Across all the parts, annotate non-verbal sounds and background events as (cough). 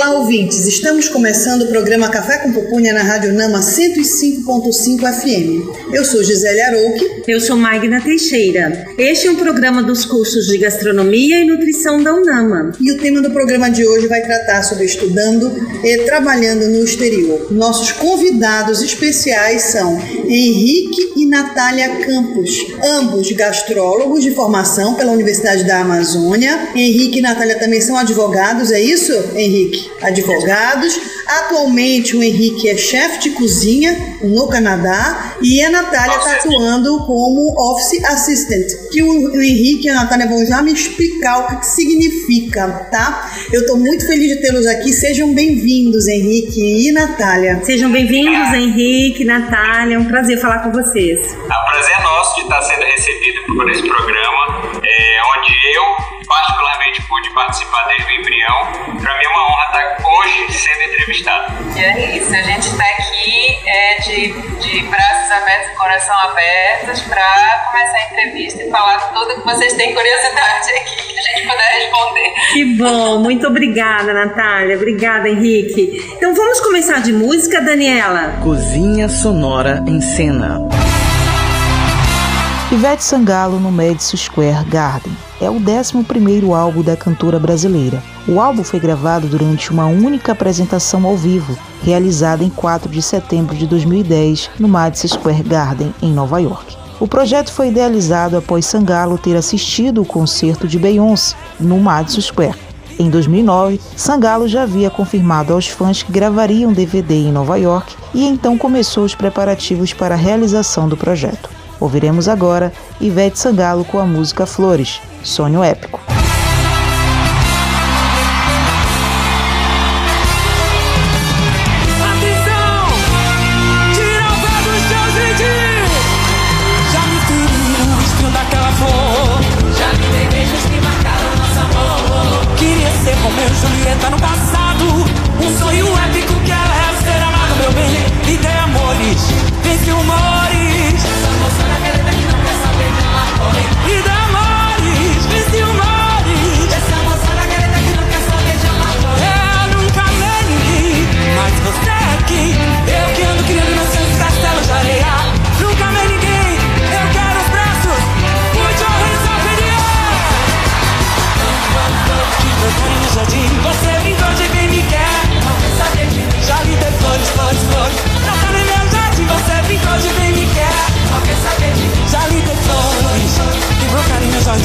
Olá, ouvintes. Estamos começando o programa Café com Pupunha na Rádio Nama 105.5 FM. Eu sou Gisele Arouque. Eu sou Magna Teixeira. Este é um programa dos cursos de Gastronomia e Nutrição da UNAMA. E o tema do programa de hoje vai tratar sobre estudando e trabalhando no exterior. Nossos convidados especiais são Henrique e Natália Campos, ambos gastrólogos de formação pela Universidade da Amazônia. Henrique e Natália também são advogados, é isso, Henrique? advogados. Atualmente o Henrique é chefe de cozinha no Canadá e a Natália está atuando como Office Assistant. Que o, Henrique e a Natália vão já me explicar o que, que significa, tá? Eu estou muito feliz de tê-los aqui. Sejam bem-vindos, Henrique e Natália. Sejam bem-vindos, Henrique, Natália. É um prazer falar com vocês. É um prazer nosso de estar sendo recebido por esse programa, é, onde eu pude participar desde o embrião. Para mim é uma honra estar hoje sendo entrevistado. É isso, a gente está aqui é, de, de braços abertos e coração abertos para começar a entrevista e falar tudo que vocês têm curiosidade aqui, que a gente puder responder. Que bom, muito obrigada, Natália. Obrigada, Henrique. Então vamos começar de música, Daniela? Cozinha Sonora em Cena. Ivete Sangalo no Madison Square Garden. É o 11º álbum da cantora brasileira. O álbum foi gravado durante uma única apresentação ao vivo, realizada em 4 de setembro de 2010 no Madison Square Garden, em Nova York. O projeto foi idealizado após Sangalo ter assistido o concerto de Beyoncé no Madison Square. Em 2009, Sangalo já havia confirmado aos fãs que gravaria um DVD em Nova York e então começou os preparativos para a realização do projeto. Ouviremos agora Ivete Sangalo com a música Flores, Sonho Épico.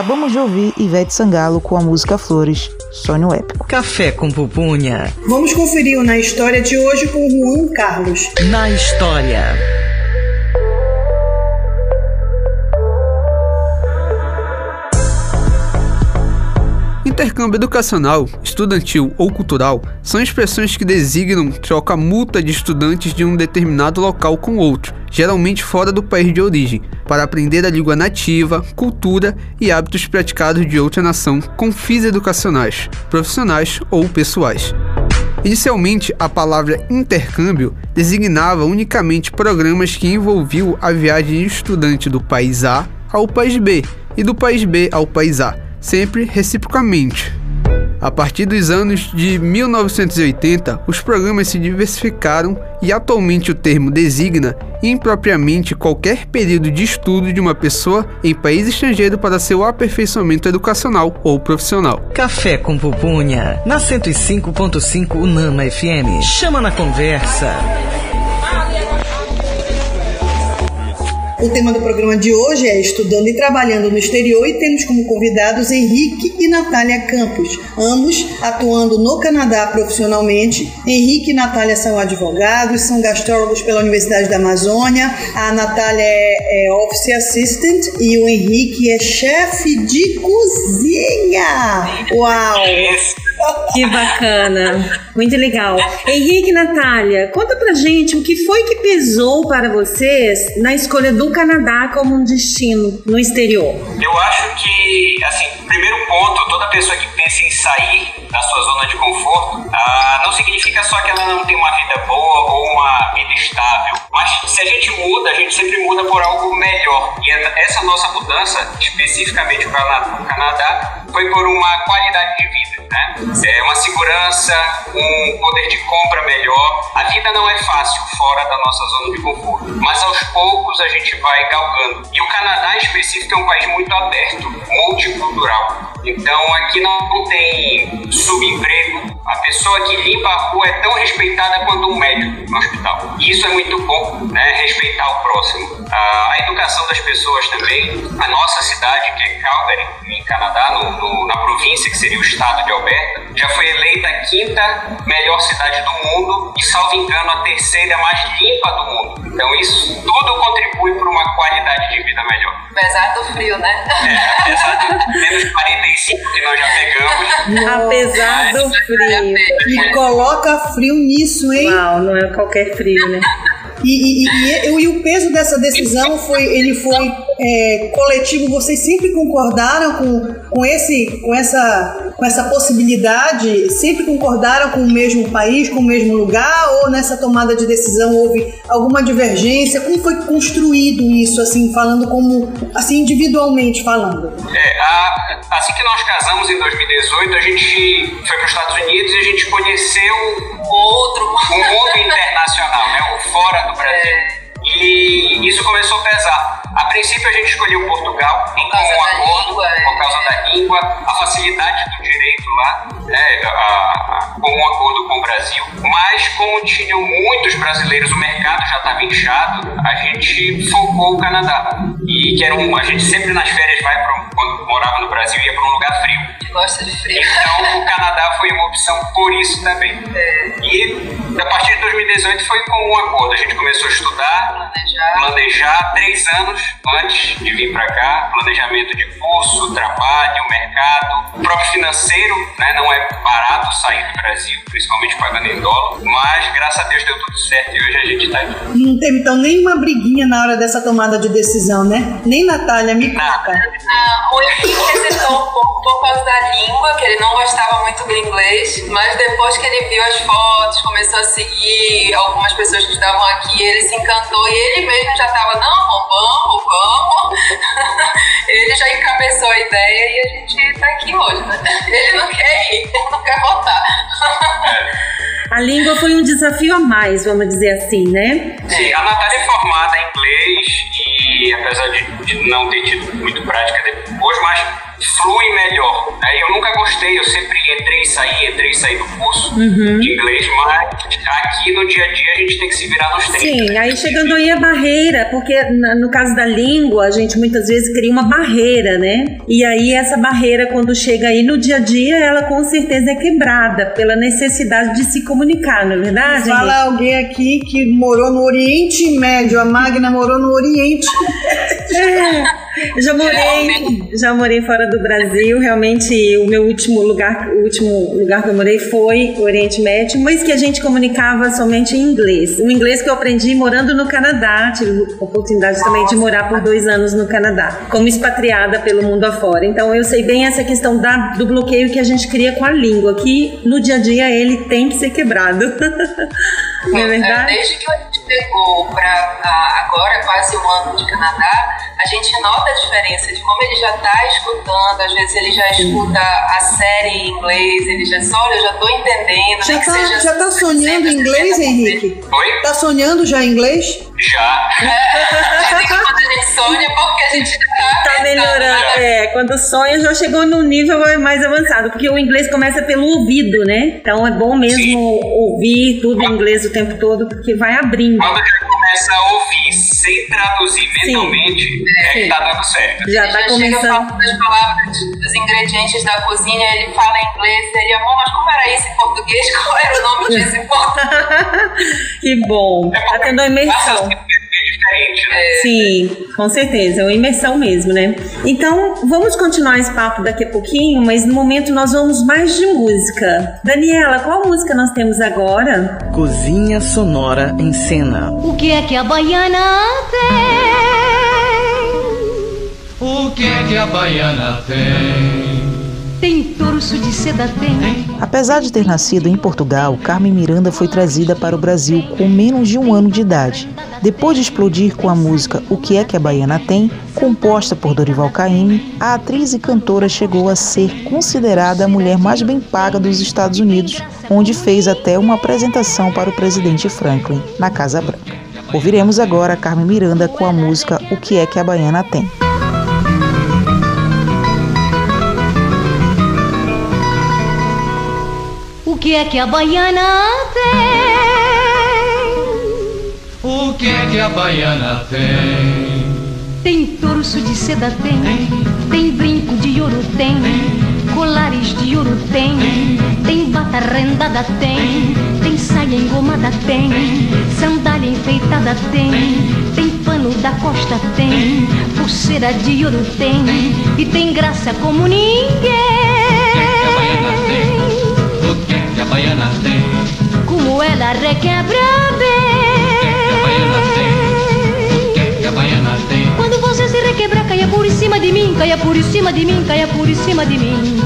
Acabamos de ouvir Ivete Sangalo com a música Flores, Sonho Épico. Café com pupunha. Vamos conferir o Na História de hoje com Juan Carlos. Na História. Intercâmbio educacional, estudantil ou cultural são expressões que designam troca mútua de estudantes de um determinado local com outro, geralmente fora do país de origem, para aprender a língua nativa, cultura e hábitos praticados de outra nação com fins educacionais, profissionais ou pessoais. Inicialmente, a palavra intercâmbio designava unicamente programas que envolviam a viagem de estudante do país A ao país B e do país B ao país A sempre reciprocamente. A partir dos anos de 1980, os programas se diversificaram e atualmente o termo designa impropriamente qualquer período de estudo de uma pessoa em país estrangeiro para seu aperfeiçoamento educacional ou profissional. Café com pupunha, na 105.5 Unama FM. Chama na conversa. O tema do programa de hoje é Estudando e Trabalhando no Exterior e temos como convidados Henrique e Natália Campos, ambos atuando no Canadá profissionalmente. Henrique e Natália são advogados, são gastrólogos pela Universidade da Amazônia. A Natália é, é Office Assistant e o Henrique é chefe de cozinha. Uau! Que bacana, muito legal. Henrique e Natália, conta pra gente o que foi que pesou para vocês na escolha do Canadá como um destino no exterior. Eu acho que, assim, primeiro ponto, toda pessoa que pensa em sair da sua zona de conforto, ah, não significa só que ela não tem uma vida boa ou uma vida estável, mas se a gente muda, a gente sempre muda por algo melhor. E essa nossa mudança, especificamente para o Canadá, foi por uma qualidade de vida, né? É uma segurança, um poder de compra melhor. A vida não é fácil fora da nossa zona de conforto, mas aos poucos a gente vai galgando. E o Canadá, em específico, é um país muito aberto, multicultural. Então aqui não tem subemprego. A pessoa que limpa a rua é tão respeitada quanto um médico no hospital. E isso é muito bom, né? Respeitar o próximo. A educação das pessoas também. A nossa cidade, que é Calgary, em Canadá, no, no, na província que seria o estado de Alberta, já foi eleita a quinta melhor cidade do mundo e, salvo engano, a terceira mais limpa do mundo. Então isso tudo contribui para uma qualidade de vida melhor. Apesar do frio, né? É, apesar do menos 45 que nós já pegamos. Apesar do frio. E coloca frio nisso, hein? Uau, não é qualquer frio, né? E, e, e, e, o peso dessa decisão foi, ele foi é, coletivo. Vocês sempre concordaram com, com, esse, com, essa, com essa possibilidade? Sempre concordaram com o mesmo país, com o mesmo lugar? Ou nessa tomada de decisão houve alguma divergência? Como foi construído isso, assim, falando como, assim, individualmente falando? É, a, assim que nós casamos em 2018, a gente foi para os Estados Unidos e a gente conheceu outro um mundo internacional, né? O fora do Brasil. E isso começou a pesar. A princípio a gente escolheu Portugal por causa um da acordo, língua, é. por causa da língua, a facilidade do direito lá, né, a, a, com um acordo com o Brasil. Mas como tinham muitos brasileiros, o mercado já estava inchado, a gente focou o Canadá. E que era um, a gente sempre nas férias vai para quando morava no Brasil ia para um lugar frio. Gosta de frio. Então o (laughs) Canadá foi uma opção por isso também. E a partir de 2018 foi com um acordo. A gente começou a estudar, Planejar. planejar três anos antes de vir para cá, planejamento de curso, trabalho, mercado, o próprio financeiro, né? Não é barato sair do Brasil, principalmente pagando em dólar, mas graças a Deus deu tudo certo e hoje a gente está aqui. Não teve então nenhuma briguinha na hora dessa tomada de decisão, né? Nem Natália, me conta. Ah, o Henrique hesitou um pouco por causa da língua, que ele não gostava muito do inglês, mas depois que ele viu as fotos, começou a seguir algumas pessoas que estavam aqui, ele se encantou e ele mesmo já estava, não, vamos, vamos. (laughs) ele já encabeçou a ideia e a gente está aqui hoje, né? Ele não quer ir, ele não quer voltar. (laughs) A língua foi um desafio a mais, vamos dizer assim, né? Sim, a Natália é formada em inglês e apesar de, de não ter tido muito prática depois, mas flui melhor. Né? Eu nunca gostei, eu sempre entrei e saí, entrei e saí do curso uhum. de inglês, mas aqui no dia a dia a gente tem que se virar nos 30. Sim, aí chegando aí a barreira, porque no caso da língua, a gente muitas vezes cria uma barreira, né? E aí essa barreira, quando chega aí no dia a dia, ela com certeza é quebrada pela necessidade de se comunicar, não é verdade? Fala alguém aqui que morou no Oriente Médio, a Magna morou no Oriente. é. Já morei, já morei fora do Brasil. Realmente, o meu último lugar, o último lugar que eu morei foi o Oriente Médio, mas que a gente comunicava somente em inglês. O inglês que eu aprendi morando no Canadá. Tive a oportunidade também de morar por dois anos no Canadá, como expatriada pelo mundo afora. Então, eu sei bem essa questão da, do bloqueio que a gente cria com a língua, que no dia a dia ele tem que ser quebrado. (laughs) Não é, é verdade? Desde que a gente pegou para agora, quase um ano de Canadá, a gente nota a diferença de como ele já está escutando, às vezes ele já escuta a série em inglês, ele já só, olha, eu já estou entendendo. Já está já tá sonhando em inglês, Henrique? Oi? Tá sonhando já em inglês? Já. É, (laughs) quando a gente sonha, porque a gente tá, tá melhorando. É, quando sonha já chegou num nível mais avançado, porque o inglês começa pelo ouvido, né? Então é bom mesmo Sim. ouvir tudo em inglês o tempo todo, porque vai abrindo. Quando já começa a ouvir sem traduzir mentalmente, é que tá dando certo. Já tá já começando. chega falando das palavras, dos ingredientes da cozinha, ele fala em inglês, ele, amor, mas como era isso em português? (laughs) Qual era o nome disso em português? que bom. É Tá tendo uma imersão. Diferente, né? Sim, com certeza, é uma imersão mesmo, né? Então, vamos continuar esse papo daqui a pouquinho, mas no momento nós vamos mais de música. Daniela, qual música nós temos agora? Cozinha Sonora em Cena. O que é que a baiana tem? O que é que a baiana tem? Tem torso de seda, tem. Apesar de ter nascido em Portugal, Carmen Miranda foi trazida para o Brasil com menos de um ano de idade. Depois de explodir com a música O que é que a Baiana tem, composta por Dorival Caymmi, a atriz e cantora chegou a ser considerada a mulher mais bem paga dos Estados Unidos, onde fez até uma apresentação para o presidente Franklin na Casa Branca. Ouviremos agora Carmen Miranda com a música O que é que a Baiana tem. Que é que a baiana tem? O que é que a baiana tem? Tem torso de seda, tem. Tem brinco de ouro, tem. Colares de ouro, tem. Tem bata rendada, tem. Tem saia engomada, tem. Sandália enfeitada, tem. Tem pano da costa, tem. Pulseira de ouro, tem. E tem graça como O baiana tem? Tem? Como ela requebra O que a baiana tem? O que a baiana tem? Quando você se requebrar, caia por cima de mim, caia por cima de mim, caia por cima de mim.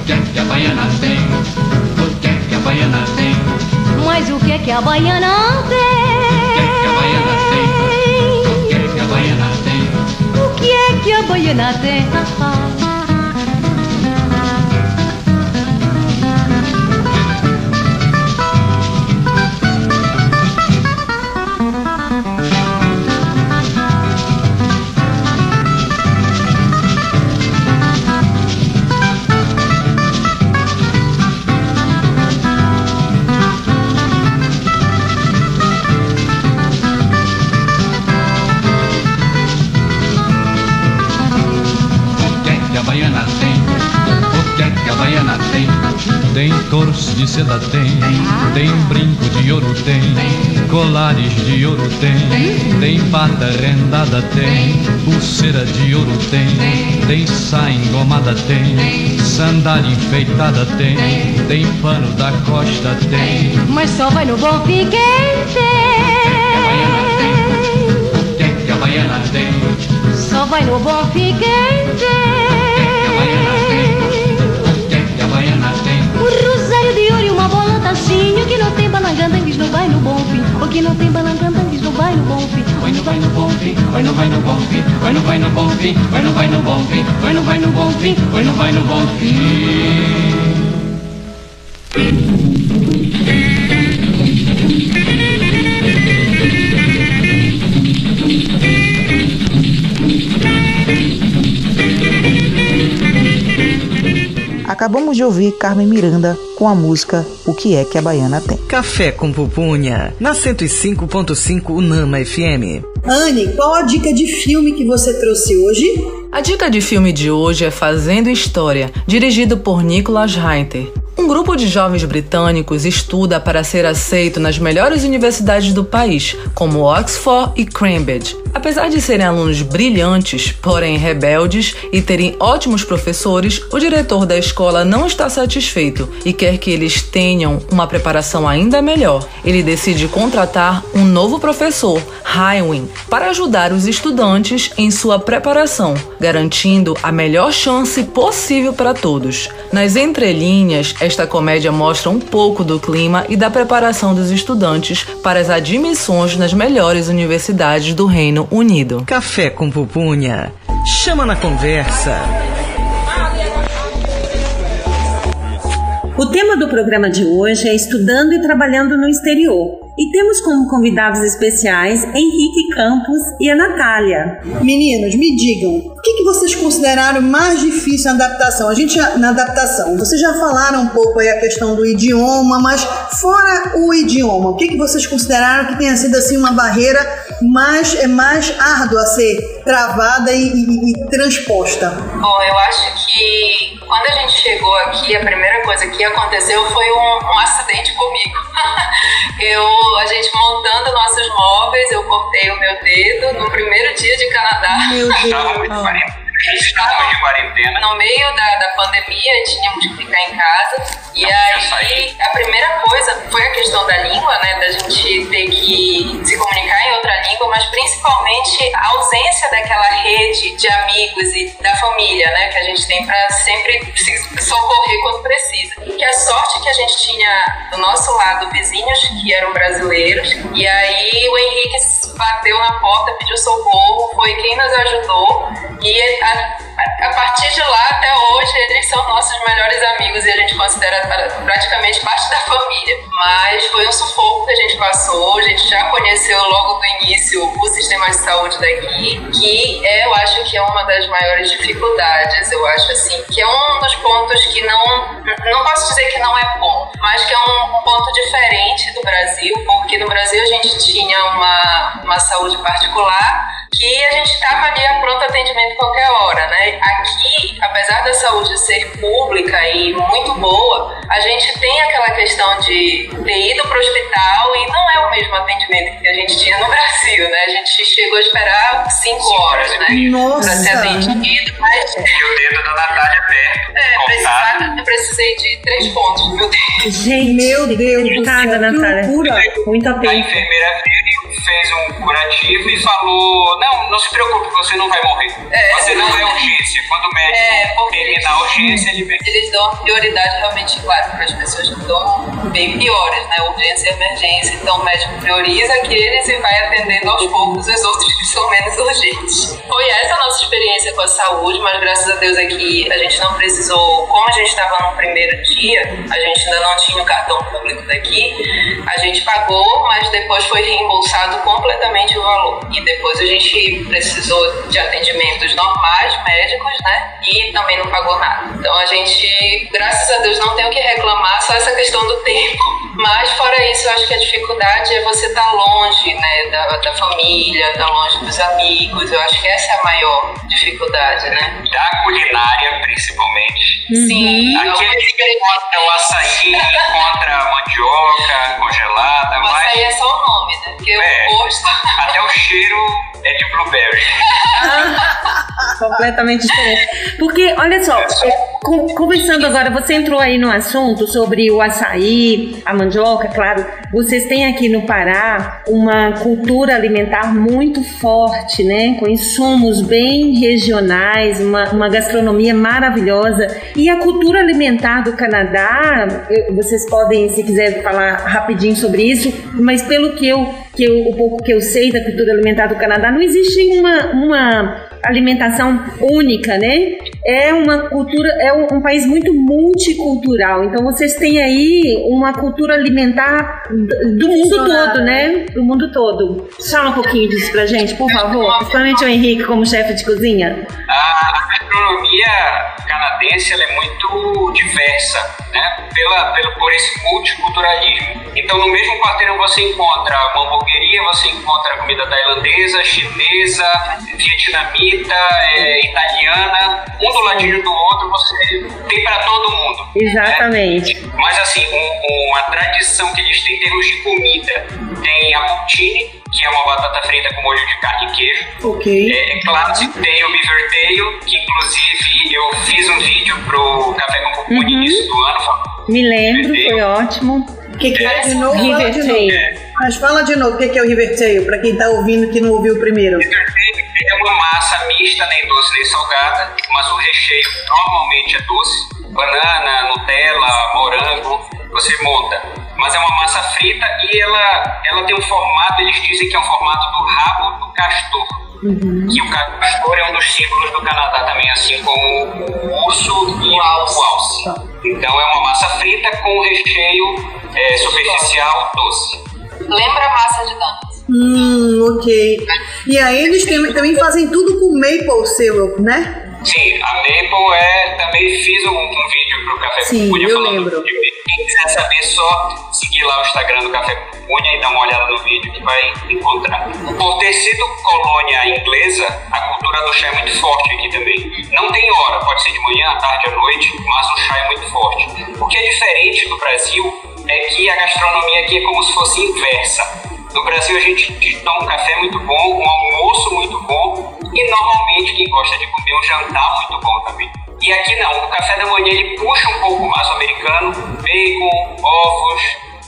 O que é que a baiana tem? O que é que a baiana tem? Mas o que é que a baiana O que é que a baiana tem? O que é que a baiana tem? tem? O que é que a baiana tem? Tem torso de seda tem, tem brinco de ouro tem, colares de ouro tem, tem pata rendada tem, pulseira de ouro tem, tem saia engomada tem, sandália enfeitada tem, tem pano da costa tem. Mas só vai no bom fim quem O que que a baiana tem? tem. Só vai no bom fim quem tacinho que não tem balangandangues não vai no bom. O que não tem balangandangues não vai no bom fim. Vai no vai no bom fim, vai no vai no bom fim, vai no vai no bom fim, vai no vai no bom fim, vai no vai no bom fim, vai no vai no bom. Acabamos de ouvir Carmen Miranda com a música O que é que a baiana tem. Café com pupunha, na 105.5 Unama FM. Anne, qual a dica de filme que você trouxe hoje? A dica de filme de hoje é Fazendo História, dirigido por Nicholas Reinter. Um grupo de jovens britânicos estuda para ser aceito nas melhores universidades do país, como Oxford e Cambridge. Apesar de serem alunos brilhantes, porém rebeldes e terem ótimos professores, o diretor da escola não está satisfeito e quer que eles tenham uma preparação ainda melhor. Ele decide contratar um novo professor, Hywin, para ajudar os estudantes em sua preparação, garantindo a melhor chance possível para todos. Nas entrelinhas, esta comédia mostra um pouco do clima e da preparação dos estudantes para as admissões nas melhores universidades do Reino Unido. Café com pupunha. Chama na conversa. O tema do programa de hoje é Estudando e Trabalhando no Exterior. E temos como convidados especiais Henrique Campos e a Natália. Meninos, me digam, que, que vocês consideraram mais difícil na adaptação? A gente já- na adaptação, vocês já falaram um pouco aí a questão do idioma, mas fora o idioma, o que, que vocês consideraram que tenha sido assim uma barreira mais é mais árdua a ser travada e, e- e transposta? Bom, eu acho que quando a gente chegou aqui, a primeira coisa que aconteceu foi um, um acidente comigo. (laughs) eu, a gente montando nossos móveis, eu cortei o meu dedo no primeiro dia de Canadá. Meu (laughs) Deus. time. De quarentena. No meio da, da pandemia, tínhamos que ficar em casa. E aí, a primeira coisa foi a questão da língua, né? Da gente ter que se comunicar em outra língua, mas principalmente a ausência daquela rede de amigos e da família, né? Que a gente tem pra sempre se socorrer quando precisa. Que a sorte que a gente tinha do nosso lado vizinhos que eram brasileiros. E aí o Henrique bateu na porta, pediu socorro, foi quem nos ajudou. E a, a partir de lá até hoje eles são nossos melhores amigos e a gente considera praticamente parte da família. Mas foi um sufoco que a gente passou, a gente já conheceu logo do início o sistema de saúde daqui, que é, eu acho que é uma das maiores dificuldades, eu acho assim, que é um dos pontos que não, não posso dizer que não é bom, mas que é um ponto diferente do Brasil, porque no Brasil a gente tinha uma, uma saúde particular que a gente estava ali a pronto atendimento qualquer hora, né? Aqui, apesar da saúde ser pública e muito boa, a gente tem aquela questão de ter ido para o hospital e não é o mesmo atendimento que a gente tinha no (laughs) Brasil, né? A gente chegou a esperar cinco horas, né? Nossa! Para ser atendido, mas E o dedo da Natália perto. é, eu precisei de três pontos meu dedo. Gente, Meu Deus do Coitada, Natália. loucura! Muita A pena. enfermeira veio, fez um curativo e falou: Não, não se preocupe, você não vai morrer. É. Você não é urgência. Quando o médico É, terminar a urgência, ele vem. eles dão prioridade realmente, claro, para as pessoas que estão bem piores, né? Urgência e emergência. Então o médico prioriza aqueles e vai atendendo aos poucos os outros que são menos urgentes. Foi essa a nossa experiência com a saúde, mas graças a Deus aqui a gente não precisou, como a gente estava no primeiro dia, a gente ainda não tinha o cartão público daqui, a gente pagou, mas depois foi reembolsado completamente o valor. E depois a gente precisou de atendimentos normais, médicos, né? E também não pagou nada. Então a gente, graças a Deus, não tem o que reclamar, só essa questão do (laughs) tempo. Mas fora isso, eu acho que a dificuldade é você estar longe, né? Da, da família, estar longe dos amigos. Eu acho que essa é a maior dificuldade, né? Da culinária, principalmente. Sim, Aqui a gente encontra o açaí, encontra a mandioca congelada, mas mas aí é só o nome, né? Porque É. o gosto. até o cheiro é de blueberry. (laughs) (laughs) completamente Porque, olha só, é, con- conversando agora, você entrou aí no assunto sobre o açaí, a mandioca, claro. Vocês têm aqui no Pará uma cultura alimentar muito forte, né? Com insumos bem regionais, uma, uma gastronomia maravilhosa. E a cultura alimentar do Canadá, vocês podem, se quiser, falar rapidinho sobre isso, mas pelo que eu, que eu, o pouco que eu sei da cultura alimentar do Canadá, não existe uma, uma alimentação única, né? É uma cultura, é um, um país muito multicultural. Então vocês têm aí uma cultura alimentar do, do mundo todo, né? Do mundo todo. Fala um pouquinho disso pra gente, por favor. Principalmente o Henrique como chefe de cozinha. A gastronomia canadense é muito diversa, né? Pela, pelo, por esse multiculturalismo. Então, no mesmo quarteirão você encontra uma hamburgueria, você encontra comida tailandesa, chinesa, vietnamita, é, italiana, um do ladinho do outro, você tem para todo mundo. Exatamente. Né? Mas, assim, um, uma tradição que eles têm em termos de comida, tem a poutine, que é uma batata frita com molho de carne e queijo. Ok. É, é clássico, tem o beaver tail, que inclusive eu fiz um vídeo pro Café com no Uhum. início do ano. Me lembro, foi ótimo. O que, que é de novo? Fala River de novo. Tail. Mas fala de novo o que, que é o River Tail, pra quem tá ouvindo que não ouviu primeiro. É uma massa mista, nem doce nem salgada, mas o recheio normalmente é doce. Banana, Nutella, morango, você monta. Mas é uma massa frita e ela, ela tem um formato, eles dizem que é um formato do rabo do castor. E o castor é um dos símbolos do Canadá também, assim como o urso e o alce. Então é uma massa frita com recheio é, superficial doce. Lembra massa de donuts. Hum, ok. E aí eles também fazem tudo com maple syrup, né? Sim, a Maple é. Também fiz um, um vídeo pro Café Sim, Cunha eu falando lembro. de Maple. Quem quiser saber, só seguir lá o Instagram do Café Cunha e dar uma olhada no vídeo que vai encontrar. Por ter sido colônia inglesa, a cultura do chá é muito forte aqui também. Não tem hora, pode ser de manhã, à tarde, à noite, mas o chá é muito forte. O que é diferente do Brasil é que a gastronomia aqui é como se fosse inversa. No Brasil a gente toma um café muito bom, um almoço muito bom e normalmente quem gosta de comer um jantar muito bom também. E aqui não, o café da manhã ele puxa um pouco mais o americano, bacon, ovos,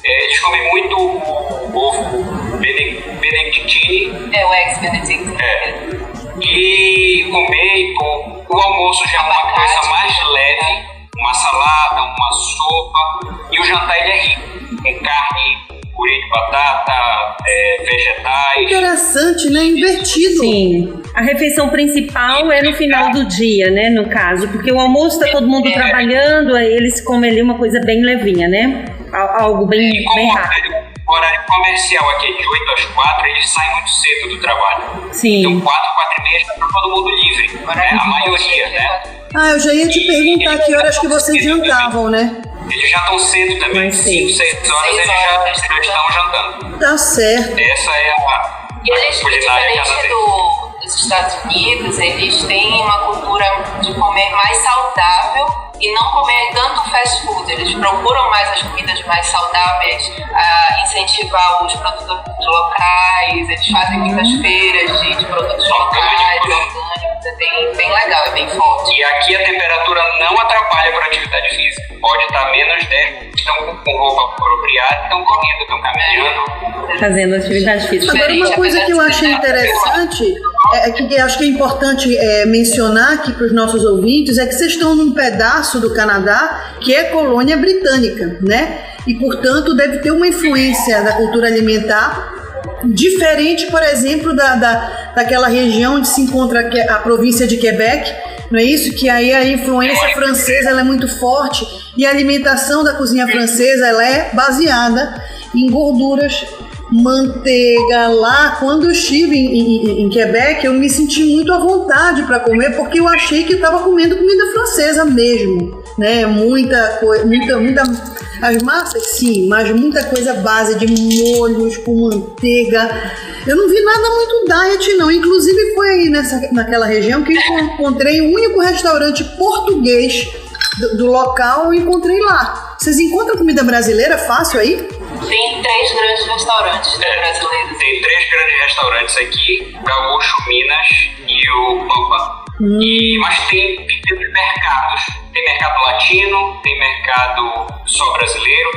é, eles comem muito o ovo bene- benedictine, É o ex Benedict. é, e com bacon. O almoço já é uma coisa mais leve, uma salada, uma sopa, e o jantar ele é rico, com carne, purê de batata, é, vegetais. Interessante, né? Invertido. Sim. A refeição principal é no final do dia, né? No caso, porque o almoço tá todo mundo trabalhando, aí eles comem ali uma coisa bem levinha, né? Al- Algo bem, E como bem rápido. horário, o horário comercial aqui é de 8 às 4, eles saem muito cedo do trabalho. Sim. Então 4, 4 e meia já tá todo mundo livre, né? A maioria, né? Ah, eu já ia te perguntar que horas que vocês jantavam, né? Eles já estão cedo também, Mais cedo. 5, 6 horas Seis eles horas, já, já estão jantando. Tá certo. Essa é a, E eles, diferente do, dos Estados Unidos, eles têm uma cultura de comer mais saudável e não comer tanto fast food. Eles procuram mais as comidas mais saudáveis, a incentivar os produtos locais, eles fazem muitas feiras de, de produtos locais, orgânicos. É bem, bem legal, é bem forte. E aqui a temperatura não atrapalha para atividade física. Pode estar menos 10, estão com roupa apropriada, estão correndo, estão caminhando. Fazendo atividade física. Agora, uma coisa que eu achei interessante, é, é que acho que é importante é, mencionar aqui para os nossos ouvintes, é que vocês estão num pedaço do Canadá que é colônia britânica, né? E, portanto, deve ter uma influência da cultura alimentar diferente, por exemplo, da, da, daquela região onde se encontra a província de Quebec, não é isso? Que aí a influência francesa é muito forte e a alimentação da cozinha francesa ela é baseada em gorduras, manteiga. Lá, quando eu estive em, em- em Quebec, eu me senti muito à vontade para comer porque eu achei que estava comendo comida francesa mesmo, né? Muita coisa, muita, muita as massas, sim, mas muita coisa base de molhos com manteiga. Eu não vi nada muito diet, não. Inclusive, foi aí nessa, naquela região que eu encontrei o único restaurante português do, do local. Eu encontrei lá. Vocês encontram comida brasileira fácil aí? Tem três grandes restaurantes né, brasileiros. Tem três grandes restaurantes aqui, Gaúcho, Minas e o Pampa. E, mas tem pequenos mercados. Tem mercado latino, tem mercado só brasileiro.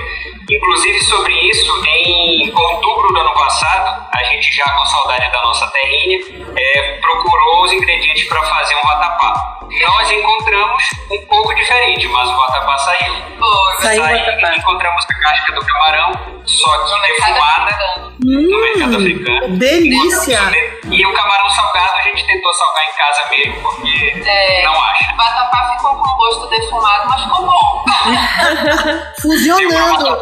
Inclusive sobre isso, em outubro do ano passado, a gente já com saudade da nossa terrinha, é, procurou os ingredientes para fazer um vatapá. Nós encontramos um pouco diferente, mas o vatapá saiu. Pô, Saiu vatapá. encontramos a casca do camarão, só que No mercado defumada africano. no mercado africano. delícia! E o camarão salgado a gente tentou salgar em casa mesmo, porque É. não acha. O vatapá ficou com gosto defumado, mas ficou bom. (laughs) Fusionando.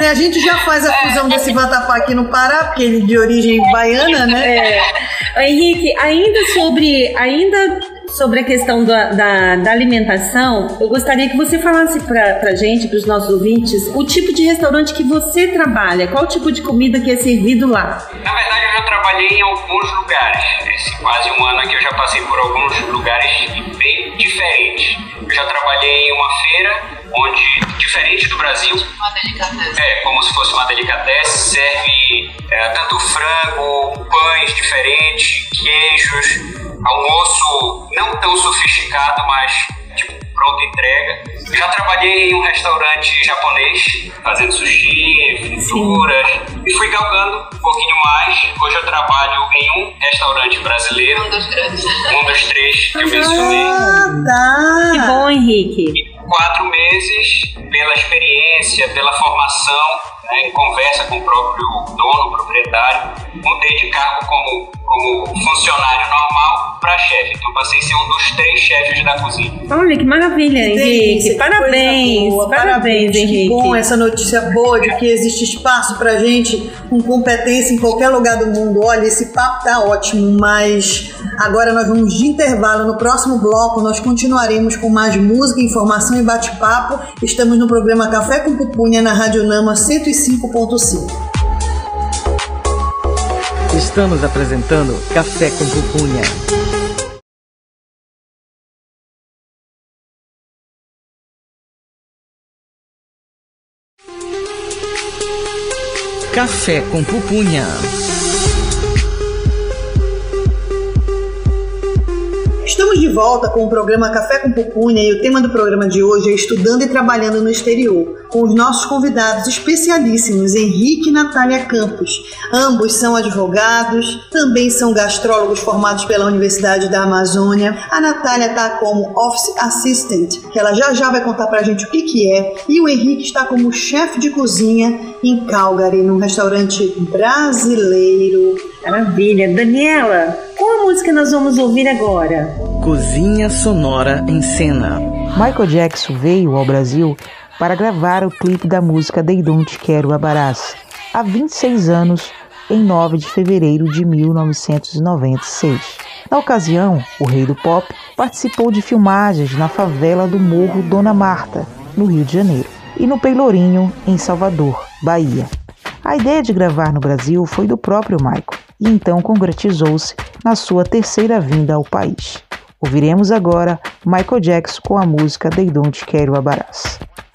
Né, a gente já faz a fusão desse vatapá aqui no Pará, porque ele é de origem baiana, né? É. Ô, Henrique, ainda sobre, ainda sobre a questão da, da, da alimentação, eu gostaria que você falasse pra, pra gente, pros nossos ouvintes, o tipo de restaurante que você trabalha, qual o tipo de comida que é servido lá? Na verdade, eu já trabalhei em alguns lugares. Esse quase um ano aqui eu já passei por alguns lugares bem diferentes. Eu já trabalhei em uma feira onde, diferente do Brasil, Uma delicadeza. é como se fosse uma delicadesse, serve é, tanto frango, pães diferentes, queijos, almoço não tão sofisticado, mas tipo pronta entrega. Já trabalhei em um restaurante japonês, fazendo sushi, frituras, e fui galgando um pouquinho mais. Hoje eu trabalho em um restaurante brasileiro, Um dos grandes. um dos três que eu mencionei. Ah, tá. Que bom, Henrique. Quatro meses pela experiência, pela formação, né, em conversa com o próprio dono, proprietário, mudei de cargo como, como funcionário normal para chefe. Então passei a ser um dos três chefes da cozinha. Olha que maravilha, Que Henrique. delícia, que parabéns, boa, parabéns, Que Henrique. bom essa notícia boa de que existe espaço pra gente com competência em qualquer lugar do mundo. Olha, esse papo tá ótimo, mas agora nós vamos de intervalo. No próximo bloco nós continuaremos com mais música, informação e bate-papo. Estamos no programa Café com Pupunha na Rádio Nama 105.5. Estamos apresentando Café com Pupunha. Café com Pupunha. Estamos de volta com o programa Café com Pupunha e o tema do programa de hoje é Estudando e Trabalhando no Exterior, com os nossos convidados especialíssimos Henrique e Natália Campos. Ambos são advogados, também são gastrólogos formados pela Universidade da Amazônia. A Natália está como Office Assistant, que ela já já vai contar pra gente o que, que é, e o Henrique está como chefe de cozinha em Calgary, num restaurante brasileiro. Maravilha. Daniela, qual a música nós vamos ouvir agora? Cozinha Sonora em Cena. Michael Jackson veio ao Brasil para gravar o clipe da música They Don't Quero Abarás, há 26 anos, em 9 de fevereiro de 1996. Na ocasião, o rei do pop participou de filmagens na favela do Morro Dona Marta, no Rio de Janeiro, e no Peilourinho, em Salvador, Bahia. A ideia de gravar no Brasil foi do próprio Michael, e então concretizou-se na sua terceira vinda ao país. Ouviremos agora Michael Jackson com a música They Don't Quero Abarás. Skinhead,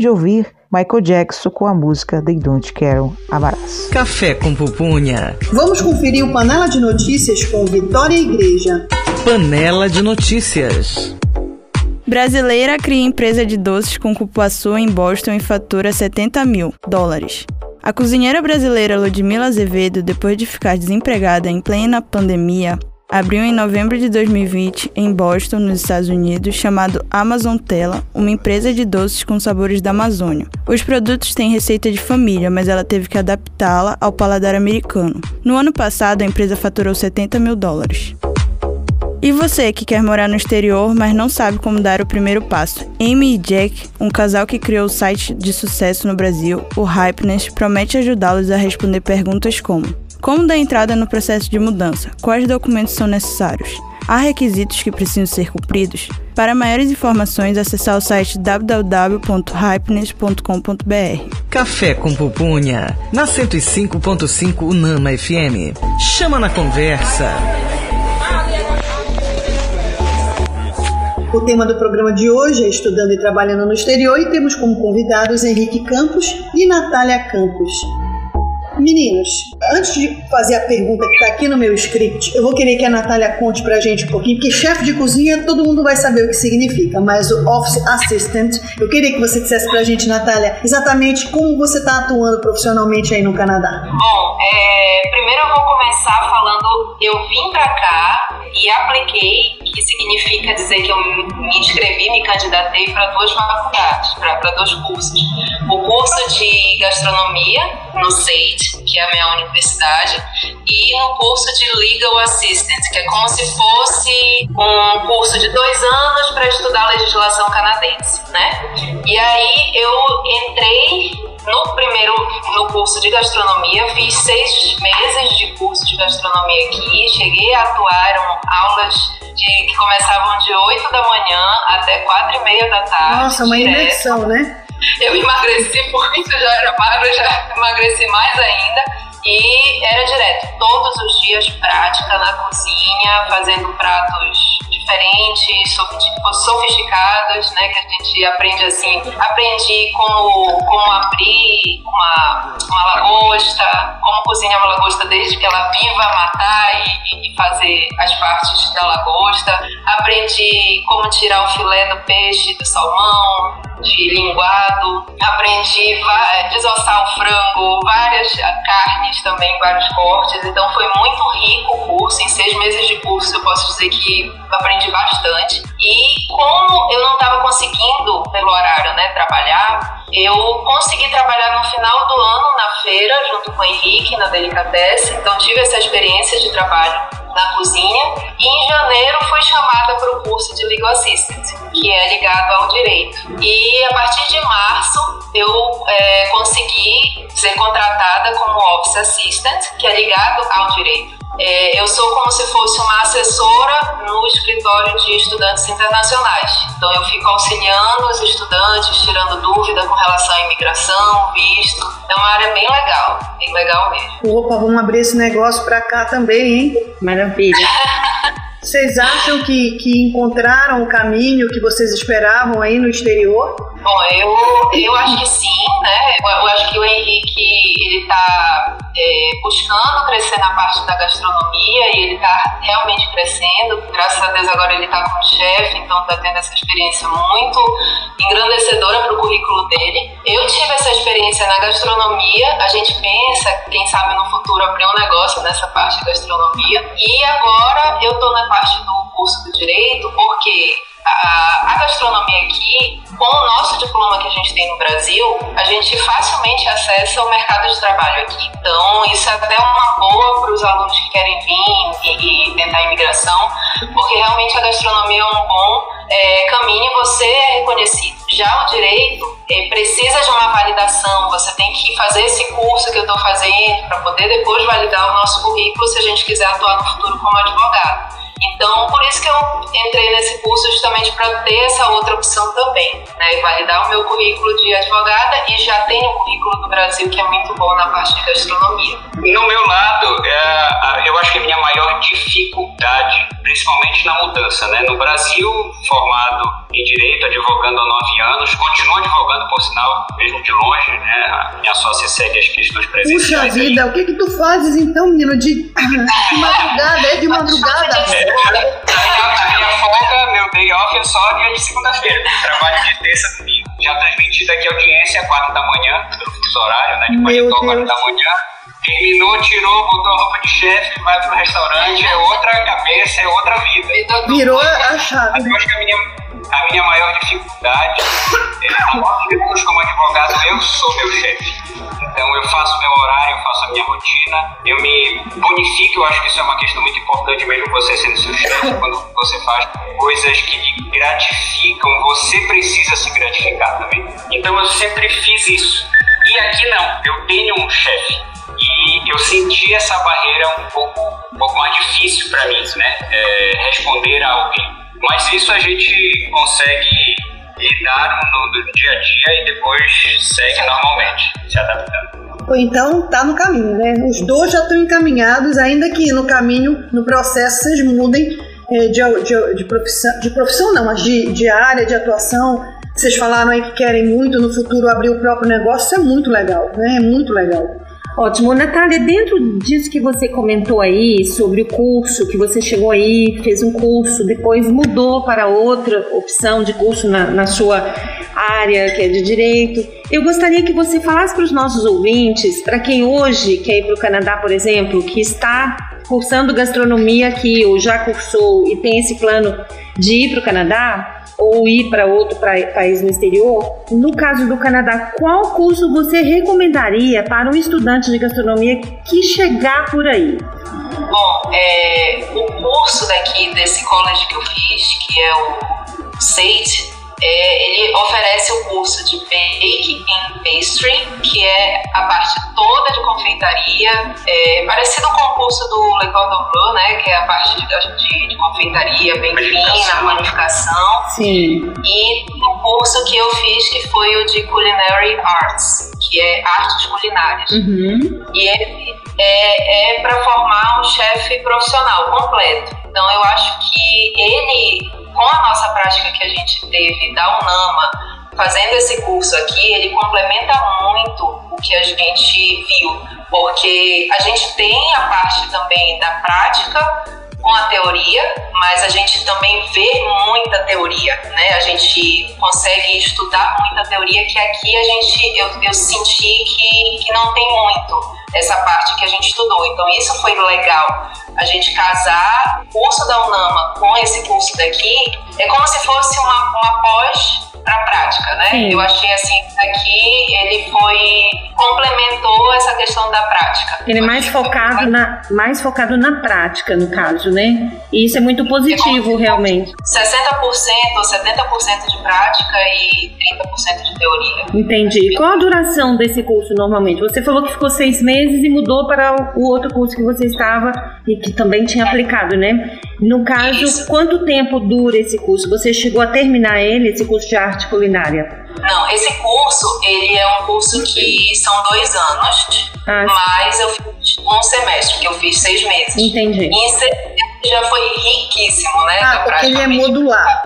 de ouvir Michael Jackson com a música They Don't Care. Abraço. Café com pupunha. Vamos conferir o Panela de Notícias com Vitória Igreja. Panela de notícias. Brasileira cria empresa de doces com cupuaçu em Boston e fatura 70 mil dólares. A cozinheira brasileira Ludmila Azevedo, depois de ficar desempregada em plena pandemia, abriu em novembro de 2020 em Boston, nos Estados Unidos, chamado Amazon Tela, uma empresa de doces com sabores da Amazônia. Os produtos têm receita de família, mas ela teve que adaptá-la ao paladar americano. No ano passado, a empresa faturou 70 mil dólares. E você que quer morar no exterior, mas não sabe como dar o primeiro passo? Amy e Jack, um casal que criou o site de sucesso no Brasil, o Hypeness, promete ajudá-los a responder perguntas como: Como dar entrada no processo de mudança? Quais documentos são necessários? Há requisitos que precisam ser cumpridos? Para maiores informações, acessar o site www.hypeness.com.br. Café com pupunha. Na 105.5 Unama FM. Chama na conversa. O tema do programa de hoje é Estudando e Trabalhando no Exterior e temos como convidados Henrique Campos e Natália Campos. Meninos, antes de fazer a pergunta que está aqui no meu script, eu vou querer que a Natália conte pra gente um pouquinho, porque chefe de cozinha todo mundo vai saber o que significa, mas o Office Assistant, eu queria que você dissesse pra gente, Natália, exatamente como você está atuando profissionalmente aí no Canadá. Bom, é, primeiro eu vou começar falando, eu vim pra cá e apliquei, que significa dizer que eu me inscrevi, me candidatei para duas faculdades, para dois cursos. O curso de gastronomia no SAIT, que é a minha universidade, e no curso de Legal Assistant, que é como se fosse um curso de dois anos para estudar legislação canadense, né? E aí eu entrei no primeiro no curso de gastronomia, fiz seis meses de curso de gastronomia aqui, cheguei a atuar, eram aulas de, que começavam de 8 da manhã até 4 e meia da tarde. Nossa, uma direto. imersão, né? Eu emagreci (laughs) muito, já era magra, já emagreci mais ainda. E era direto, todos os dias prática na cozinha, fazendo pratos diferentes, sof- sofisticados, né? Que a gente aprende assim. Aprendi como, como abrir uma, uma lagosta, como cozinhar uma lagosta desde que ela viva, matar e, e fazer as partes da lagosta. Aprendi como tirar o filé do peixe, do salmão, de linguado. Aprendi desossar o frango, várias ah, carnes também, vários cortes. Então foi muito rico o curso. Em seis meses de curso eu posso dizer que aprendi bastante. E como eu não estava conseguindo, pelo horário, né, trabalhar, eu consegui trabalhar no final do ano na feira, junto com o Henrique, na Delicatessen. Então tive essa experiência de trabalho na cozinha. E em janeiro fui chamada para o curso de Legal Assistant, que é ligado ao direito. E a partir de março eu é, consegui ser contratada como Office Assistant, que é ligado ao direito. É, eu sou como se fosse uma assessora no escritório de estudantes internacionais. Então eu fico auxiliando os estudantes, tirando dúvida com relação à imigração, visto. É uma área bem legal, bem legal mesmo. Opa, vamos abrir esse negócio pra cá também, hein? Maravilha. (laughs) Vocês acham que, que encontraram o caminho que vocês esperavam aí no exterior? Bom, eu, eu acho que sim, né? Eu, eu acho que o Henrique, ele tá é, buscando crescer na parte da gastronomia e ele tá realmente crescendo. Graças a Deus agora ele tá como chefe, então tá tendo essa experiência muito engrandecedora pro currículo dele. Eu tive essa experiência na gastronomia, a gente pensa, quem sabe no futuro abrir um negócio nessa parte de gastronomia. E agora eu tô na parte do curso do direito, porque a, a gastronomia aqui, com o nosso diploma que a gente tem no Brasil, a gente facilmente acessa o mercado de trabalho aqui. Então, isso é até uma boa para os alunos que querem vir e, e tentar imigração, porque realmente a gastronomia é um bom é, caminho e você é reconhecido. Já o direito é, precisa de uma validação, você tem que fazer esse curso que eu estou fazendo para poder depois validar o nosso currículo se a gente quiser atuar no futuro como advogado. Então, por isso que eu entrei nesse curso justamente para ter essa outra opção também, né? Validar o meu currículo de advogada e já tenho o currículo do Brasil que é muito bom na parte de gastronomia. No meu lado, é, eu acho que a minha maior dificuldade, principalmente na mudança, né? No Brasil, formado em Direito, advogando há nove anos, continuo advogando, por sinal, mesmo de longe, né? A minha sócia segue as questões Puxa presenciais. aí. vida, o que que tu fazes então, menino? De, de madrugada, é de (laughs) madrugada? É, a, minha, a minha folga, meu day off é só dia de segunda-feira. Trabalho de terça a domingo. Já transmitido aqui a audiência às quatro da manhã, pelo fuso horário, né? De Meu paletó às quatro Deus. da manhã. Terminou, tirou, botou a roupa de chefe, vai pro restaurante, é outra cabeça, é outra vida. Virou a chave. Mas eu acho que a minha, maior dificuldade é, como advogado, eu sou meu chefe. Então eu faço meu horário, eu faço a minha rotina, eu me bonifico, eu acho que isso é uma questão muito importante mesmo você sendo seu chefe, quando você faz coisas que lhe gratificam, você precisa se gratificar também. Então eu sempre fiz isso. E aqui não, eu tenho um chefe. E eu senti essa barreira um pouco, um pouco mais difícil para mim, né? É, responder a alguém. Mas isso a gente consegue lidar no, no dia a dia e depois segue normalmente, se adaptando. Então tá no caminho, né? Os dois já estão encaminhados, ainda que no caminho, no processo, vocês mudem eh, de, de, de profissão, de profissão não, mas de, de área de atuação. Vocês falaram aí que querem muito no futuro abrir o próprio negócio, isso é muito legal, né? É muito legal. Ótimo. Natália, dentro disso que você comentou aí sobre o curso, que você chegou aí, fez um curso, depois mudou para outra opção de curso na, na sua área, que é de direito, eu gostaria que você falasse para os nossos ouvintes, para quem hoje quer ir para o Canadá, por exemplo, que está cursando gastronomia aqui, ou já cursou e tem esse plano de ir para o Canadá, ou ir para outro pra- país no exterior, no caso do Canadá, qual curso você recomendaria para um estudante de gastronomia que chegar por aí? Bom, é, o curso daqui desse college que eu fiz, que é o SATE, é, ele oferece o curso de Bake and Pastry, que é a parte toda de confeitaria, é, parecido com o curso do Le Cordon Bleu, né, que é a parte de, de, de confeitaria bem fina, panificação. Sim. E o curso que eu fiz, que foi o de Culinary Arts, que é artes culinárias. Uhum. E ele é, é para formar um chefe profissional completo. Então eu acho que ele, com a nossa prática que a gente teve da UNAMA, fazendo esse curso aqui, ele complementa muito o que a gente viu, porque a gente tem a parte também da prática com a teoria, mas a gente também vê muita teoria, né? A gente consegue estudar muita teoria que aqui a gente eu, eu senti que, que não tem muito essa parte que a gente estudou. Então isso foi legal. A gente casar o curso da UNAMA com esse curso daqui é como se fosse uma, uma pós para prática, né? Sim. Eu achei assim aqui ele foi complementou essa questão da prática. Ele é mais focado na, mais focado na prática, no caso, né? E isso é muito positivo, realmente. 60% ou 70% de prática e 30% de teoria. Entendi. Qual a duração desse curso normalmente? Você falou que ficou seis meses e mudou para o outro curso que você estava e que também tinha aplicado, né? No caso, quanto tempo dura esse curso? Você chegou a terminar ele, esse curso de arte culinária? Não, esse curso, ele é um curso que são dois anos, Ah, mas eu fiz um semestre, que eu fiz seis meses. Entendi. E em já foi riquíssimo, né? Ah, porque ele é modular.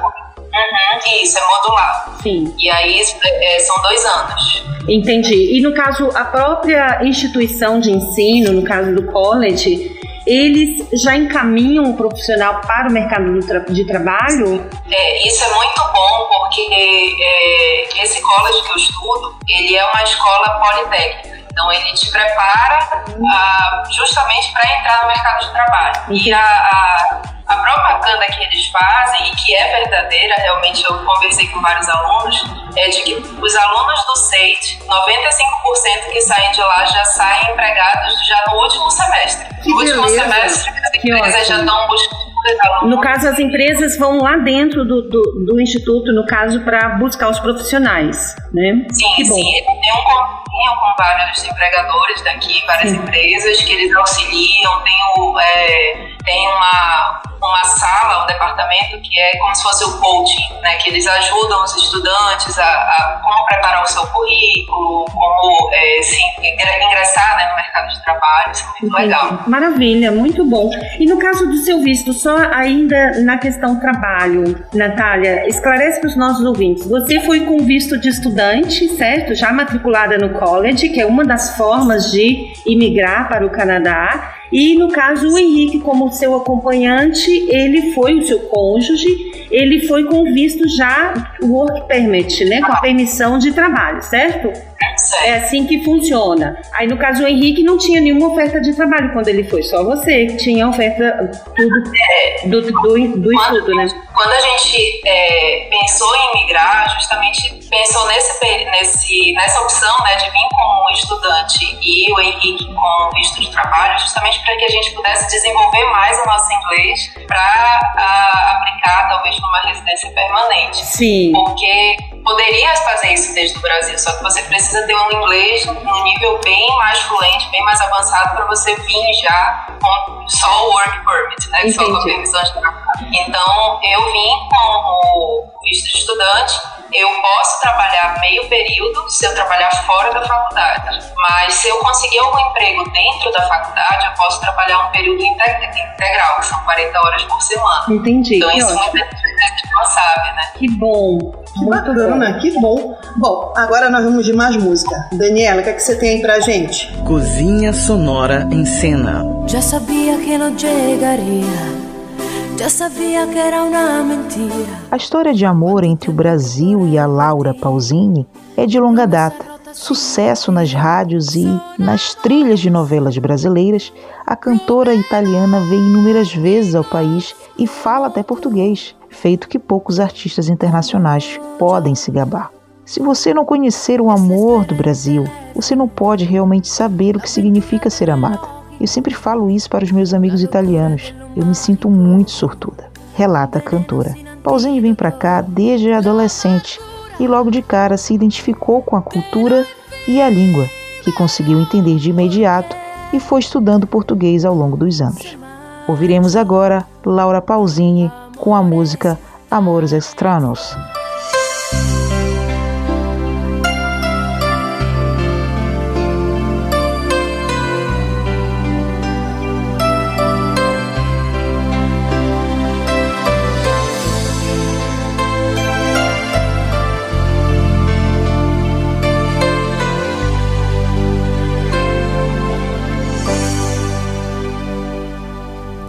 Uhum, isso, é modular. Sim. E aí é, são dois anos. Entendi. E no caso, a própria instituição de ensino, no caso do college, eles já encaminham o profissional para o mercado de trabalho? É, isso é muito bom porque é, esse college que eu estudo, ele é uma escola politécnica. Então ele te prepara ah, justamente para entrar no mercado de trabalho. E a, a, a propaganda que eles fazem, e que é verdadeira, realmente eu conversei com vários alunos, é de que os alunos do SEIT, 95% que saem de lá já saem empregados já no último semestre. Que no último beleza. semestre, as empresas já estão buscando alunos. No caso, as empresas vão lá dentro do, do, do instituto, no caso, para buscar os profissionais, né? Sim, que bom. sim, ele tem um convênio com vários empregadores daqui, várias Sim. empresas que eles auxiliam, tem o, é, tem uma, uma sala, um departamento que é como se fosse o coaching, né? Que eles ajudam os estudantes a, a como preparar o seu currículo, como é, se ingressar né, no mercado de trabalho. Isso é muito legal. Maravilha, muito bom. E no caso do seu visto, só ainda na questão trabalho, Natália, esclarece para os nossos ouvintes. Você foi com visto de estudante, certo? Já matriculada no college, que é uma das formas de imigrar para o Canadá. E no caso, o Henrique, como seu acompanhante, ele foi o seu cônjuge, ele foi com visto já work permit, né? Com a permissão de trabalho, certo? É assim que funciona. Aí no caso o Henrique não tinha nenhuma oferta de trabalho quando ele foi, só você que tinha oferta tudo do, do, do estudo, né? Quando a gente é, pensou em migrar, justamente pensou nesse, nesse, nessa opção né, de vir como estudante e o Henrique com visto de trabalho, justamente para que a gente pudesse desenvolver mais o nosso inglês para aplicar talvez numa residência permanente. Sim. Porque poderia fazer isso desde o Brasil, só que você precisa ter um inglês num nível bem mais fluente, bem mais avançado para você vir já com só o work permit, né? Só com a permissão de trabalho. Então, eu vim com o visto de estudante, eu posso trabalhar meio período se eu trabalhar fora da faculdade, mas se eu conseguir algum emprego dentro da faculdade, eu posso trabalhar um período integral, que são 40 horas por semana. Entendi. Então, que isso muita gente não sabe, né? Que bom. Que bacana, que bom. Bom, agora nós vamos de mais música. Daniela, o que, é que você tem aí pra gente? Cozinha Sonora em Cena. Ya sabía que no llegaría, ya sabía que era una mentira. A história de amor entre o Brasil e a Laura Pausini é de longa data. Sucesso nas rádios e nas trilhas de novelas brasileiras, a cantora italiana veio inúmeras vezes ao país e fala até português, feito que poucos artistas internacionais podem se gabar. Se você não conhecer o amor do Brasil, você não pode realmente saber o que significa ser amada. Eu sempre falo isso para os meus amigos italianos. Eu me sinto muito sortuda. Relata a cantora. Pausini vem para cá desde adolescente e logo de cara se identificou com a cultura e a língua, que conseguiu entender de imediato e foi estudando português ao longo dos anos. Ouviremos agora Laura Pausini com a música Amores Extranos.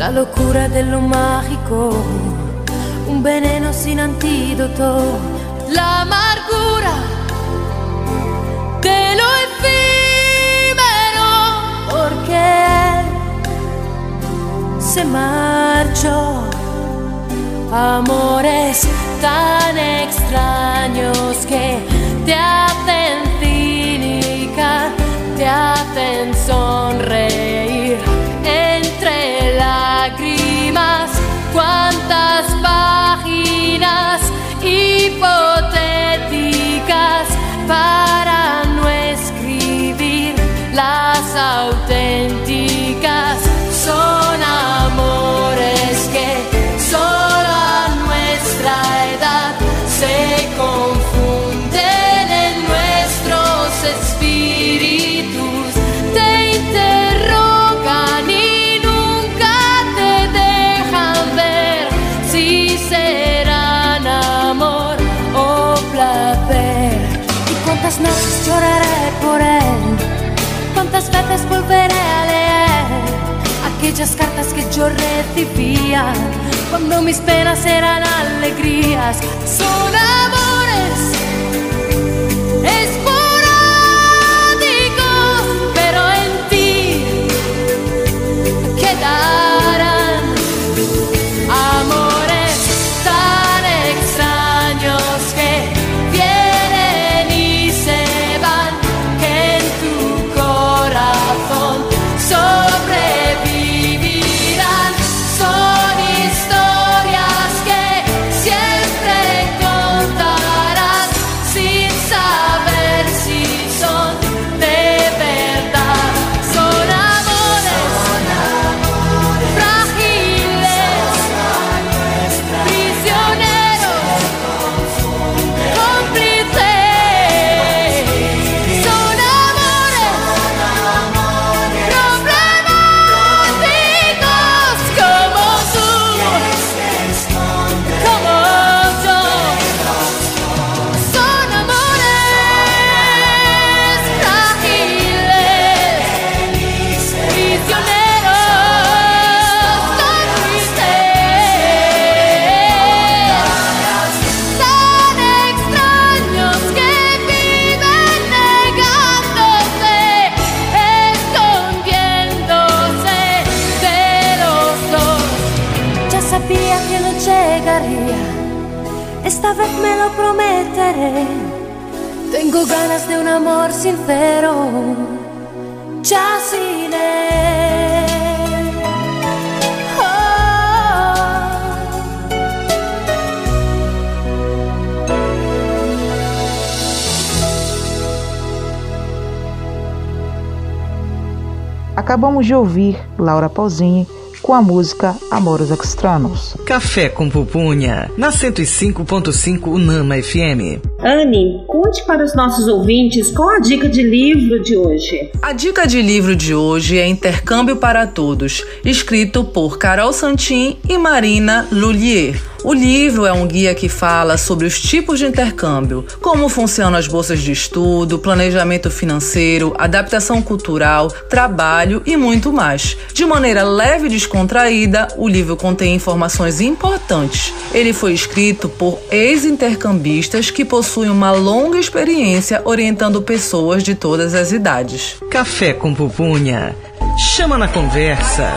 la locura dello magico, un veneno sin antidoto, la amargura de lo efímero, porque se marchó. Amores tan extraños que te hacen cínica te hacen sonreír goodbye. Aquellas cartas que yo recibía cuando mis penas eran alegrías? Son Acabamos de ouvir Laura Pausini com a música Amoros Extranos. Café com Pupunha, na 105.5 Unama FM. Anne, conte para os nossos ouvintes qual a dica de livro de hoje. A dica de livro de hoje é Intercâmbio para Todos, escrito por Carol Santin e Marina Lullier. O livro é um guia que fala sobre os tipos de intercâmbio, como funcionam as bolsas de estudo, planejamento financeiro, adaptação cultural, trabalho e muito mais. De maneira leve e descontraída, o livro contém informações importantes. Ele foi escrito por ex-intercambistas que possuem uma longa experiência orientando pessoas de todas as idades. Café com Pupunha, chama na conversa.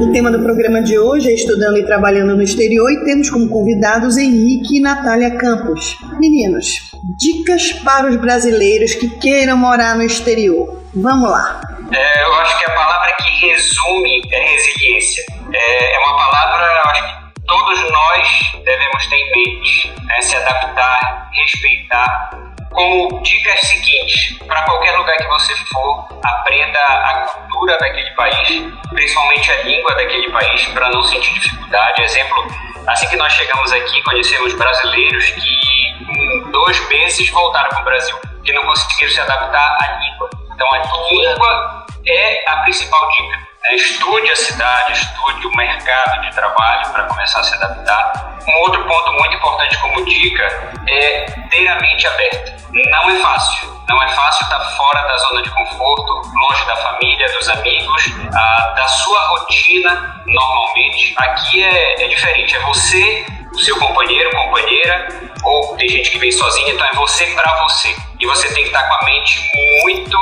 O tema do programa de hoje é Estudando e Trabalhando no Exterior e temos como convidados Henrique e Natália Campos. Meninos, dicas para os brasileiros que queiram morar no exterior. Vamos lá. É, eu acho que a palavra que resume é resiliência. É, é uma palavra, acho que todos nós devemos ter em mente, né? se adaptar, respeitar. Como dicas seguintes, para qualquer lugar que você for, aprenda a cultura daquele país, principalmente a língua daquele país, para não sentir dificuldade. Exemplo, assim que nós chegamos aqui, conhecemos brasileiros que em dois meses voltaram para o Brasil, que não conseguiram se adaptar à língua. Então a língua é a principal dica. Né? Estude a cidade, estude o mercado de trabalho para começar a se adaptar. Um outro ponto muito importante como dica é ter a mente aberta. Não é fácil. Não é fácil estar fora da zona de conforto, longe da família, dos amigos, ah, da sua rotina normalmente. Aqui é, é diferente. É você, o seu companheiro, companheira, ou tem gente que vem sozinha, então é você para você. E você tem que estar com a mente muito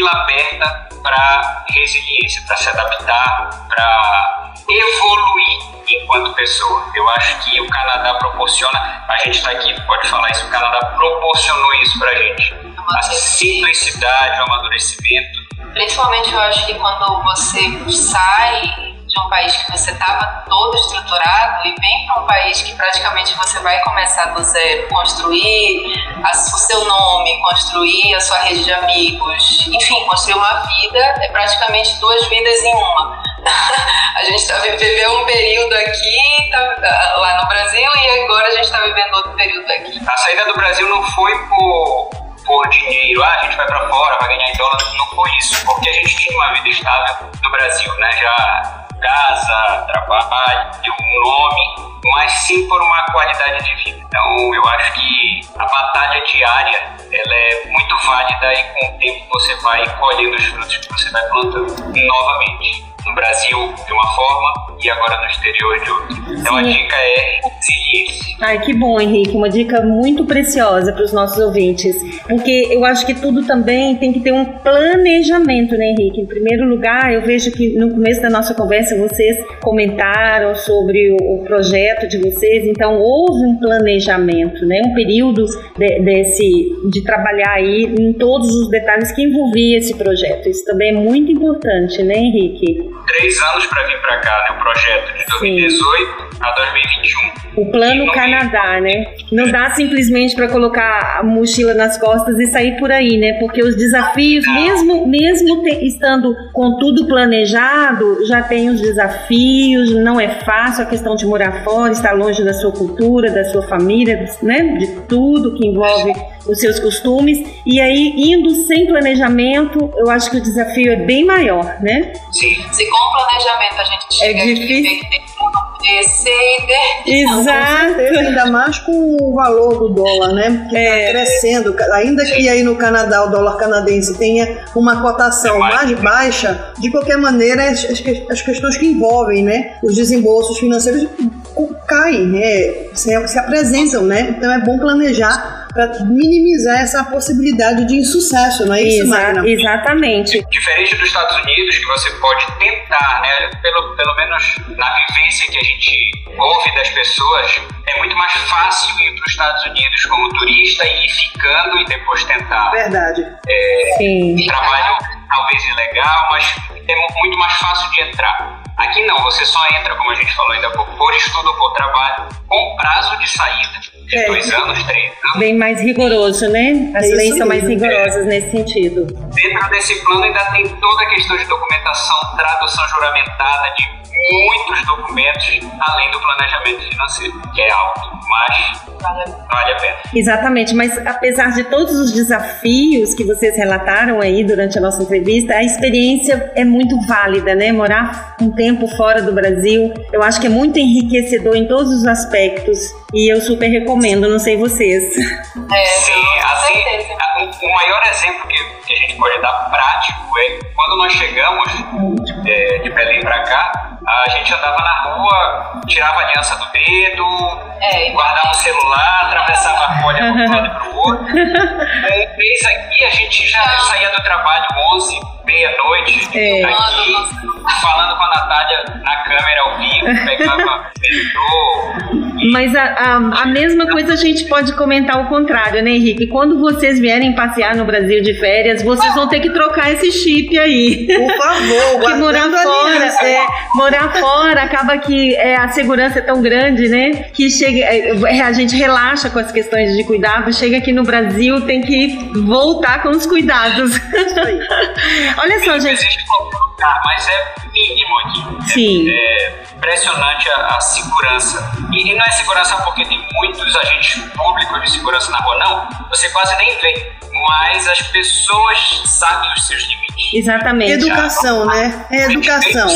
tranquila, aberta para resiliência, para se adaptar, para evoluir enquanto pessoa. Eu acho que o Canadá proporciona, a gente está aqui, pode falar isso, o Canadá proporcionou isso para a gente. A simplicidade, o amadurecimento. Principalmente eu acho que quando você sai de um país que você estava todo estruturado e vem para um país que praticamente você vai começar do zero, construir a- o seu nome, construir a sua rede de amigos, enfim, construir uma vida, é praticamente duas vidas em uma. (laughs) a gente tá, vi- viveu um período aqui, tá- lá no Brasil, e agora a gente está vivendo outro período aqui. A saída do Brasil não foi por, por dinheiro, ah, a gente vai para fora, vai ganhar em dólar, não foi isso, porque a gente tinha uma vida estável no Brasil, né? Já casa, trabalho, um nome, mas sim por uma qualidade de vida. Então, eu acho que a batalha diária, ela é muito válida e com o tempo você vai colhendo os frutos que você vai plantando novamente. No Brasil de uma forma e agora no exterior de outra. Então a Sim. dica é resiliência. Ai, que bom, Henrique. Uma dica muito preciosa para os nossos ouvintes. Porque eu acho que tudo também tem que ter um planejamento, né, Henrique? Em primeiro lugar, eu vejo que no começo da nossa conversa vocês comentaram sobre o, o projeto de vocês. Então, houve um planejamento, né? Um período de, desse, de trabalhar aí em todos os detalhes que envolvia esse projeto. Isso também é muito importante, né, Henrique? Três anos para vir para cá, né? O projeto de 2018 a 2021. O plano Canadá, né? Não dá simplesmente para colocar a mochila nas costas e sair por aí, né? Porque os desafios, mesmo mesmo te- estando com tudo planejado, já tem os desafios. Não é fácil a questão de morar fora, estar longe da sua cultura, da sua família, né? De tudo que envolve os seus costumes. E aí indo sem planejamento, eu acho que o desafio é bem maior, né? Sim. Se com planejamento a gente chega aqui e vê que tem A, B, C e D. Com certeza, ainda mais com o valor do dólar, né? Que está crescendo. Ainda que aí no Canadá o dólar canadense tenha uma cotação mais baixa, de qualquer maneira, as, as questões que envolvem né, os desembolsos financeiros caem, né? se, se apresentam, né? Então é bom planejar para minimizar essa possibilidade de insucesso, não é isso, Exa- Magna? exatamente. Diferente dos Estados Unidos, que você pode tentar, né, pelo, pelo menos na vivência que a gente ouve das pessoas, é muito mais fácil ir para os Estados Unidos como turista e ir ficando e depois tentar. Verdade. É, Sim. trabalho talvez ilegal, mas é mu- muito mais fácil de entrar. Aqui não, você só entra, como a gente falou ainda há pouco, por estudo ou por trabalho, com prazo de saída de É. dois anos, três anos. Bem mais rigoroso, né? As É leis são mais rigorosas nesse sentido. Dentro desse plano ainda tem toda a questão de documentação, tradução juramentada de muitos documentos, além do planejamento financeiro, que é alto, mas vale a pena. Exatamente, mas apesar de todos os desafios que vocês relataram aí durante a nossa entrevista, a experiência é muito válida, né? Morar um tempo fora do Brasil, eu acho que é muito enriquecedor em todos os aspectos e eu super recomendo, não sei vocês. É, Sim, assim, o maior exemplo que, que a gente pode dar prático é quando nós chegamos é, de Belém pra cá, a gente andava na rua, tirava a aliança do dedo, guardava o celular, atravessava a folha para um lado e pro outro. (laughs) Um mês aqui a gente já saía do trabalho 11, meia-noite, É. aqui, falando com a Natália na câmera ao vivo, (laughs) pegava metrô, Mas a, a, a mesma coisa a gente pode comentar o contrário, né, Henrique? Quando vocês vierem passear no Brasil de férias, vocês vão ter que trocar esse chip aí. Por favor, (laughs) morar fora, é, morar fora acaba que é, a segurança é tão grande, né? Que chega, é, a gente relaxa com as questões de cuidado, chega aqui no Brasil, tem que voltar com os cuidados. (laughs) Olha só, gente. existe qualquer lugar, mas é mínimo aqui. Sim. É, é impressionante a, a segurança. E, e não é segurança porque tem muitos agentes públicos de segurança na rua, não. Você quase nem vê. Mas as pessoas sabem os seus limites. Exatamente. Educação, né? É educação.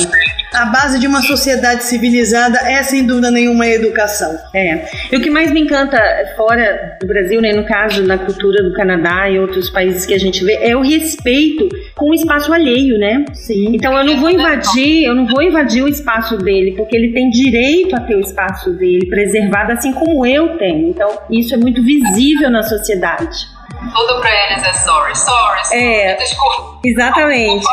A base de uma sociedade civilizada é, sem dúvida nenhuma, a educação. É. E o que mais me encanta fora do Brasil, né, no caso na cultura do Canadá e outros países que a gente vê, é o respeito com o espaço alheio, né? Sim. Então eu não vou invadir, eu não vou invadir o espaço dele, porque ele tem direito a ter o espaço dele preservado, assim como eu tenho. Então isso é muito visível na sociedade. Tudo pra eles é sorry, sorry, sorry. É. Desculpa. Exatamente.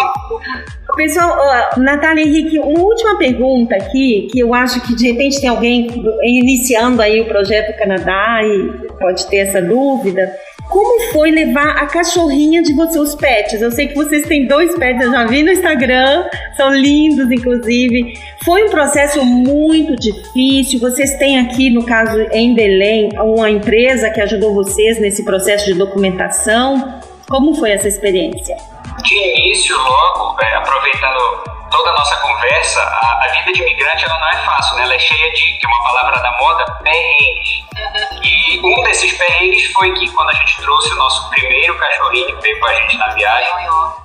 Pessoal, ó, Natália Henrique, uma última pergunta aqui, que eu acho que de repente tem alguém iniciando aí o projeto Canadá e pode ter essa dúvida. Como foi levar a cachorrinha de vocês, os pets? Eu sei que vocês têm dois pets, eu já vi no Instagram, são lindos, inclusive. Foi um processo muito difícil. Vocês têm aqui, no caso, em Belém, uma empresa que ajudou vocês nesse processo de documentação. Como foi essa experiência? De início, logo, é, aproveitando toda a nossa conversa, a, a vida de imigrante ela não é fácil, né? Ela é cheia de, que é uma palavra da moda, perrengues. E um desses perrengues foi que quando a gente trouxe o nosso primeiro cachorrinho que veio com a gente na viagem,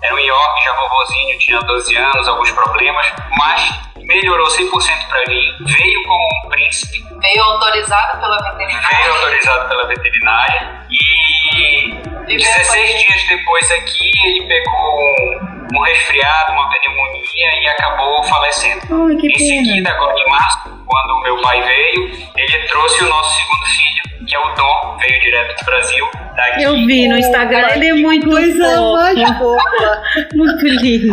era um York, já vovozinho, tinha 12 anos, alguns problemas, mas melhorou 100% pra mim, veio como um príncipe, Veio autorizado pela veterinária. veio autorizado pela veterinária e 16 dias depois aqui ele pegou um, um resfriado, uma pneumonia e acabou falecendo. Ai, em seguida, agora em março, quando o meu pai veio, ele trouxe o nosso segundo filho, que é o Dom, veio direto do Brasil. Daqui. Eu vi no Instagram, ele é muito Coisa mais fofo. fofa. (laughs) Muito lindo.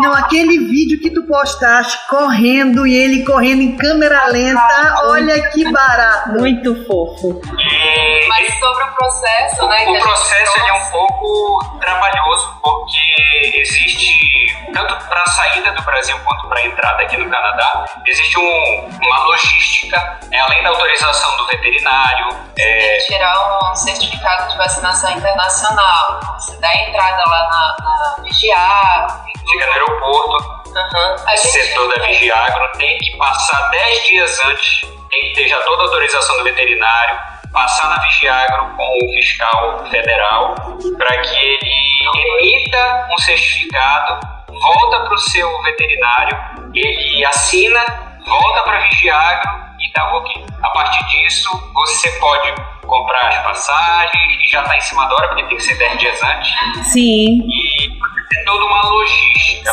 Não, aquele vídeo que tu postaste correndo e ele correndo em câmera lenta, olha que barato. Muito fofo. E Mas sobre o processo, né? o processo ele é um pouco trabalhoso porque existe tanto para a saída do Brasil quanto para a entrada aqui no Canadá existe um- uma logística é, além da autorização do veterinário é, tirar um certificado de vacinação internacional. Você dá entrada lá na, na Vigiar. chega no aeroporto Uhum. A gente setor da Vigiagro tem que passar 10 dias antes, tem que ter já toda a autorização do veterinário, passar na Vigiagro com o fiscal federal para que ele emita um certificado, volta para o seu veterinário, ele assina, volta para a Vigiagro dá ok. A partir disso, você pode comprar as passagens e já está em cima da hora, porque tem que ser 10 dias antes. Sim. E tem toda uma logística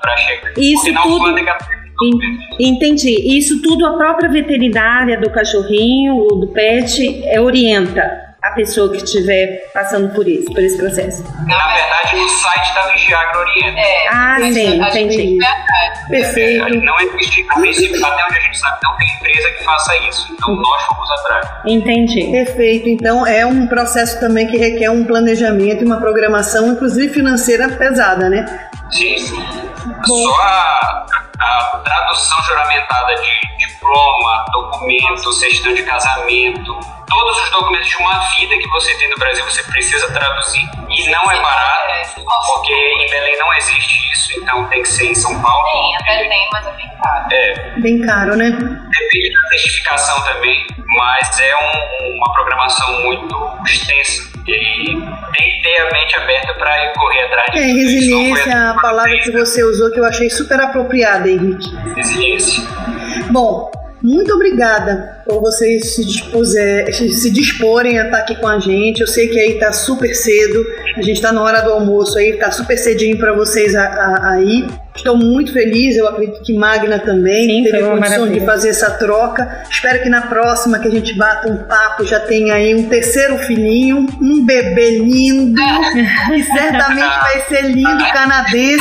para chegar. Isso Porque tudo- En- Entendi. Isso tudo a própria veterinária do cachorrinho ou do pet é, orienta a pessoa que estiver passando por isso, por esse processo. Na verdade, no site da Vigiagro Orienta. É, Ah, sim, a gente entendi. Perfeito. Não existe, a princípio, até onde a gente sabe, não tem empresa que faça isso. Então nós fomos atrás. Entendi. Perfeito. Então é um processo também que requer um planejamento e uma programação, inclusive financeira pesada, né? Sim, sim. Só a, a tradução juramentada de diploma, documento, certidão de casamento, todos os documentos de uma vida que você tem no Brasil, você precisa traduzir. E não é barato, porque em Belém não existe isso, então tem que ser em São Paulo. Tem, até tem, mas é bem caro. É, Bem caro, né? depende da certificação também, mas é um- uma programação muito extensa. E tem que ter a mente aberta para correr atrás de É, resiliência, a palavra que você usou que eu achei super apropriada, Henrique. Resiliência. Bom, muito obrigada por vocês se, dispuser, se disporem a estar aqui com a gente. Eu sei que aí tá super cedo, a gente tá na hora do almoço aí, tá super cedinho para vocês aí. Estou muito feliz, eu acredito que Magna também Sim, teve condição de maravilha. fazer essa troca. Espero que na próxima que a gente bata um papo já tenha aí um terceiro filhinho, um bebê lindo, que certamente vai ser lindo canadense.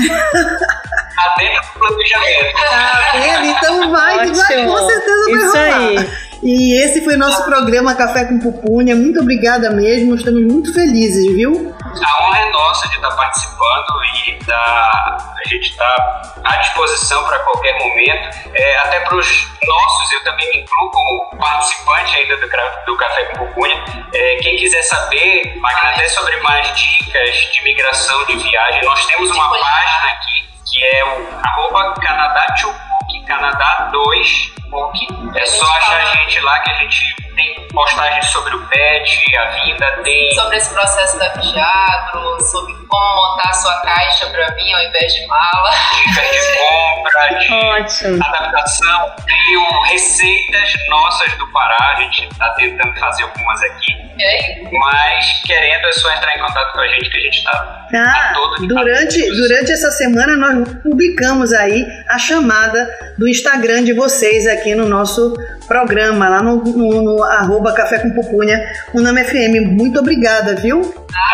(laughs) Tá dentro do planejamento. (laughs) Tá vendo? Então vai, vai Ótimo. com certeza vai Isso rolar. aí. E esse foi nosso programa Café com Pupunha. Muito obrigada mesmo, estamos muito felizes, viu? A honra é nossa de estar participando e da, a gente está à disposição para qualquer momento. É, até para os nossos, eu também me incluo como participante ainda do, do Café com Pupunha. É, quem quiser saber, Magna, até sobre mais dicas de migração, de viagem, nós temos uma página aqui que é o arroba Canadá Cook, Canadá 2 Cook. É só achar a gente lá que a gente tem postagens sobre o pet, a vida, tem Sobre esse processo da Vigiagro, sobre como montar a sua caixa para vir ao invés de mala. dicas de compra, de Ótimo. adaptação. Tenho receitas nossas do Pará, a gente está tentando fazer algumas aqui. E aí? Mas querendo é só entrar em contato com a gente que a gente está Ah, a todo durante, durante essa semana nós publicamos aí a chamada do Instagram de vocês aqui no nosso programa, lá no, no, no arroba Café com Pupunha, o nome FM. Muito obrigada, viu?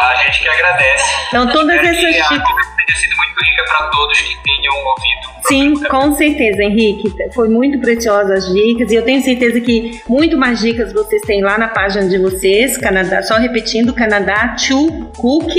A gente que agradece. Então, todas essas a dicas- tenha sido muito rica para todos que tenham ouvido. Sim, com certeza, Henrique. Foi muito preciosa as dicas e eu tenho certeza que muito mais dicas vocês têm lá na página de vocês, Canadá, só repetindo, Canadá 2 Cook,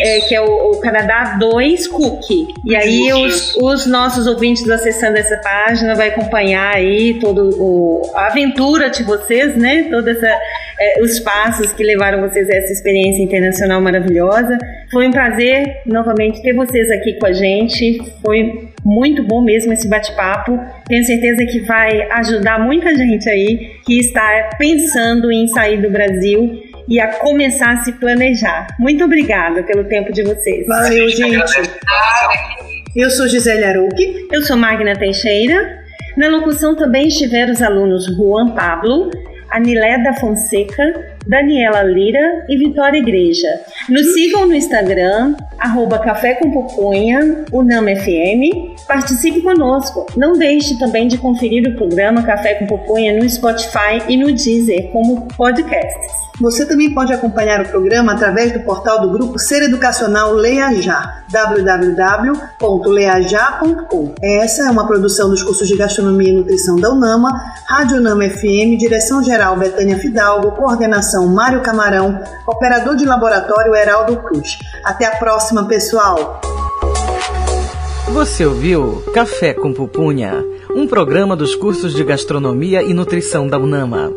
é, que é o, o Canadá 2 Cook. E aí os, os nossos ouvintes acessando essa página vai acompanhar aí todo o, a aventura de vocês, né? Toda essa é, os passos que levaram vocês a essa experiência internacional maravilhosa. Foi um prazer novamente ter vocês aqui com a gente. Foi muito bom mesmo esse bate-papo. Tenho certeza que vai ajudar muita gente aí que está pensando em sair do Brasil e a começar a se planejar. Muito obrigada pelo tempo de vocês. Valeu, gente. Eu sou Gisele Arouque. Eu sou Magna Teixeira. Na locução também estiveram os alunos Juan Pablo, Anilé da Fonseca, Daniela Lira e Vitória Igreja. Nos sigam no Instagram, arroba Café com Pupunha, UnamFM. Participe conosco. Não deixe também de conferir o programa Café com Pupunha no Spotify e no Deezer como podcasts. Você também pode acompanhar o programa através do portal do grupo Ser Educacional Leia Já, www.leajá.com. Essa é uma produção dos cursos de Gastronomia e Nutrição da UNAMA, Rádio UNAMA FM, Direção-Geral Betânia Fidalgo, Coordenação Mário Camarão, Operador de Laboratório Heraldo Cruz. Até a próxima, pessoal! Você ouviu Café com Pupunha, um programa dos cursos de Gastronomia e Nutrição da UNAMA.